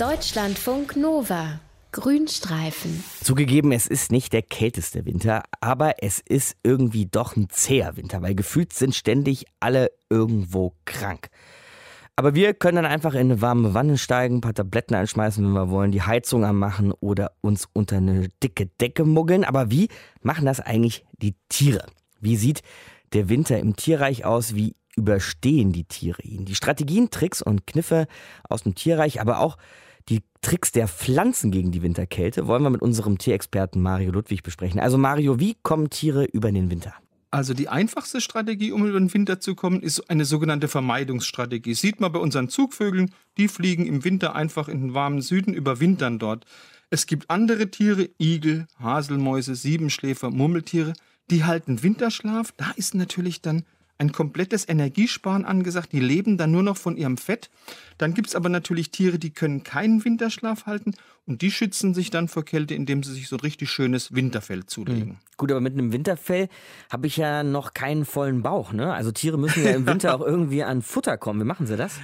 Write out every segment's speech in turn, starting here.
Deutschlandfunk Nova. Grünstreifen. Zugegeben, es ist nicht der kälteste Winter, aber es ist irgendwie doch ein zäher Winter, weil gefühlt sind ständig alle irgendwo krank. Aber wir können dann einfach in eine warme Wanne steigen, ein paar Tabletten einschmeißen, wenn wir wollen, die Heizung anmachen oder uns unter eine dicke Decke muggeln. Aber wie machen das eigentlich die Tiere? Wie sieht der Winter im Tierreich aus? Wie überstehen die Tiere ihn? Die Strategien, Tricks und Kniffe aus dem Tierreich, aber auch die Tricks der Pflanzen gegen die Winterkälte wollen wir mit unserem Tierexperten Mario Ludwig besprechen. Also Mario, wie kommen Tiere über den Winter? Also die einfachste Strategie, um über den Winter zu kommen, ist eine sogenannte Vermeidungsstrategie. Sieht man bei unseren Zugvögeln, die fliegen im Winter einfach in den warmen Süden, überwintern dort. Es gibt andere Tiere, Igel, Haselmäuse, Siebenschläfer, Murmeltiere, die halten Winterschlaf. Da ist natürlich dann ein komplettes Energiesparen angesagt. Die leben dann nur noch von ihrem Fett. Dann gibt es aber natürlich Tiere, die können keinen Winterschlaf halten und die schützen sich dann vor Kälte, indem sie sich so ein richtig schönes Winterfell zulegen. Mhm. Gut, aber mit einem Winterfell habe ich ja noch keinen vollen Bauch. Ne? Also Tiere müssen ja im Winter auch irgendwie an Futter kommen. Wie machen sie das?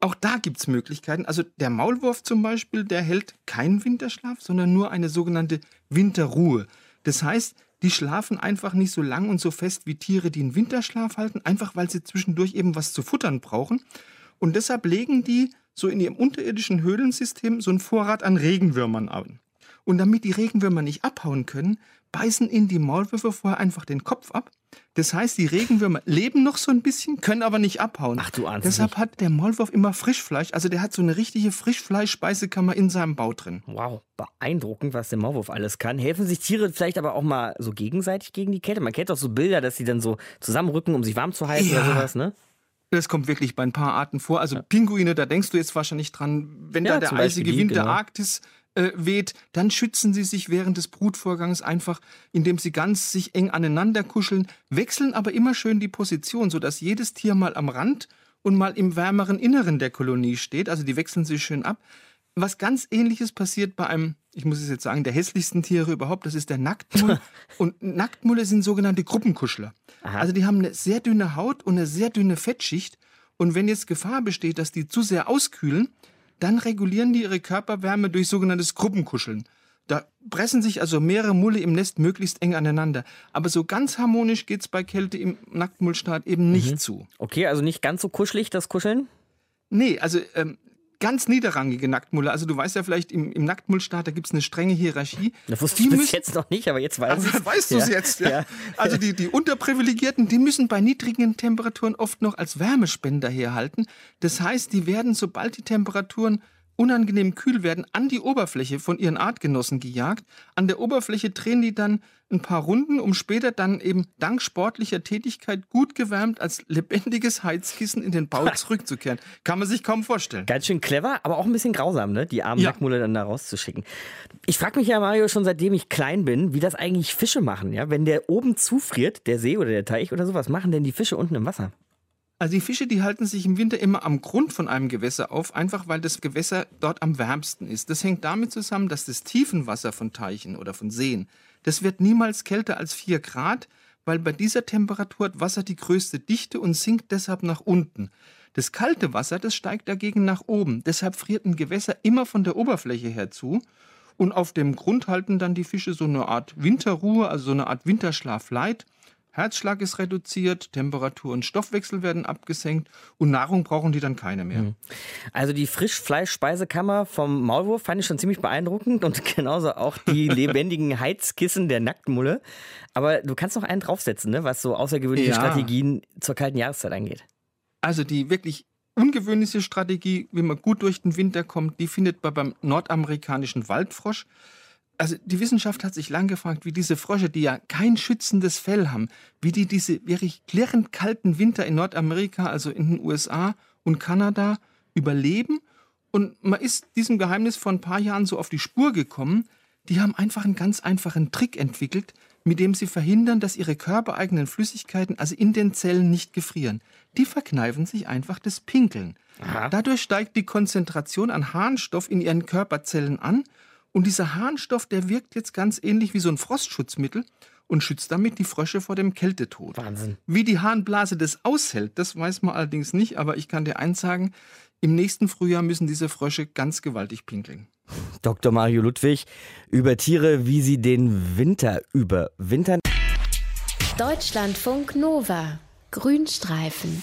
Auch da gibt es Möglichkeiten. Also der Maulwurf zum Beispiel, der hält keinen Winterschlaf, sondern nur eine sogenannte Winterruhe. Das heißt, die schlafen einfach nicht so lang und so fest wie Tiere, die einen Winterschlaf halten, einfach weil sie zwischendurch eben was zu futtern brauchen. Und deshalb legen die so in ihrem unterirdischen Höhlensystem so einen Vorrat an Regenwürmern an. Und damit die Regenwürmer nicht abhauen können, beißen ihnen die Maulwürfe vorher einfach den Kopf ab. Das heißt, die Regenwürmer leben noch so ein bisschen, können aber nicht abhauen. Ach du ahnst Deshalb nicht. hat der Maulwurf immer Frischfleisch. Also der hat so eine richtige Frischfleischspeisekammer in seinem Bau drin. Wow, beeindruckend, was der Maulwurf alles kann. Helfen sich Tiere vielleicht aber auch mal so gegenseitig gegen die Kälte? Man kennt doch so Bilder, dass sie dann so zusammenrücken, um sich warm zu halten Ja. oder sowas, ne? Das kommt wirklich bei ein paar Arten vor. Also Pinguine, da denkst du jetzt wahrscheinlich dran, wenn Ja, da der eisige Wind genau. der Arktis äh, weht, dann schützen sie sich während des Brutvorgangs einfach, indem sie ganz sich eng aneinander kuscheln, wechseln aber immer schön die Position, sodass jedes Tier mal am Rand und mal im wärmeren Inneren der Kolonie steht. Also die wechseln sich schön ab. Was ganz ähnliches passiert bei einem, ich muss es jetzt sagen, der hässlichsten Tiere überhaupt, das ist der Nacktmull. und Nacktmulle sind sogenannte Gruppenkuschler. Aha. Also die haben eine sehr dünne Haut und eine sehr dünne Fettschicht. Und wenn jetzt Gefahr besteht, dass die zu sehr auskühlen, dann regulieren die ihre Körperwärme durch sogenanntes Gruppenkuscheln. Da pressen sich also mehrere Mulle im Nest möglichst eng aneinander. Aber so ganz harmonisch geht's bei Kälte im Nacktmullstaat eben nicht zu. Okay, also nicht ganz so kuschelig, das Kuscheln? Nee, also ähm, ganz niederrangige Nacktmulle. Also du weißt ja vielleicht, im, im Nacktmullstaat, da gibt's eine strenge Hierarchie. Das wusste Die ich bis müssen- jetzt noch nicht, aber jetzt weiß Also, ich weißt du es jetzt? Ja. Ja. Also die, die Unterprivilegierten, die müssen bei niedrigen Temperaturen oft noch als Wärmespender herhalten. Das heißt, die werden, sobald die Temperaturen unangenehm kühl werden, an die Oberfläche von ihren Artgenossen gejagt. An der Oberfläche drehen die dann ein paar Runden, um später dann eben dank sportlicher Tätigkeit gut gewärmt als lebendiges Heizkissen in den Bau zurückzukehren. Kann man sich kaum vorstellen. Ganz schön clever, aber auch ein bisschen grausam, ne? Die armen Ja. Dann da rauszuschicken. Ich frage mich ja, Mario, schon seitdem ich klein bin, wie das eigentlich Fische machen, ja? Wenn der oben zufriert, der See oder der Teich oder sowas, machen denn die Fische unten im Wasser? Also die Fische, die halten sich im Winter immer am Grund von einem Gewässer auf, einfach weil das Gewässer dort am wärmsten ist. Das hängt damit zusammen, dass das Tiefenwasser von Teichen oder von Seen, das wird niemals kälter als 4 Grad, weil bei dieser Temperatur hat Wasser die größte Dichte und sinkt deshalb nach unten. Das kalte Wasser, das steigt dagegen nach oben. Deshalb friert ein Gewässer immer von der Oberfläche her zu. Und auf dem Grund halten dann die Fische so eine Art Winterruhe, also so eine Art Winterschlaf light. Herzschlag ist reduziert, Temperatur und Stoffwechsel werden abgesenkt und Nahrung brauchen die dann keine mehr. Also die Frischfleischspeisekammer vom Maulwurf fand ich schon ziemlich beeindruckend und genauso auch die lebendigen Heizkissen der Nacktmulle. Aber du kannst noch einen draufsetzen, ne? was so außergewöhnliche Ja. Strategien zur kalten Jahreszeit angeht. Also die wirklich ungewöhnliche Strategie, wie man gut durch den Winter kommt, die findet man beim nordamerikanischen Waldfrosch. Also die Wissenschaft hat sich lang gefragt, wie diese Frösche, die ja kein schützendes Fell haben, wie die diese wirklich klirrend kalten Winter in Nordamerika, also in den USA und Kanada, überleben. Und man ist diesem Geheimnis vor ein paar Jahren so auf die Spur gekommen. Die haben einfach einen ganz einfachen Trick entwickelt, mit dem sie verhindern, dass ihre körpereigenen Flüssigkeiten, also in den Zellen, nicht gefrieren. Die verkneifen sich einfach das Pinkeln. Aha. Dadurch steigt die Konzentration an Harnstoff in ihren Körperzellen an und dieser Harnstoff, der wirkt jetzt ganz ähnlich wie so ein Frostschutzmittel und schützt damit die Frösche vor dem Kältetod. Wahnsinn. Wie die Harnblase das aushält, das weiß man allerdings nicht, aber ich kann dir eins sagen, im nächsten Frühjahr müssen diese Frösche ganz gewaltig pinkeln. Dr. Mario Ludwig über Tiere, wie sie den Winter überwintern. Deutschlandfunk Nova. Grünstreifen.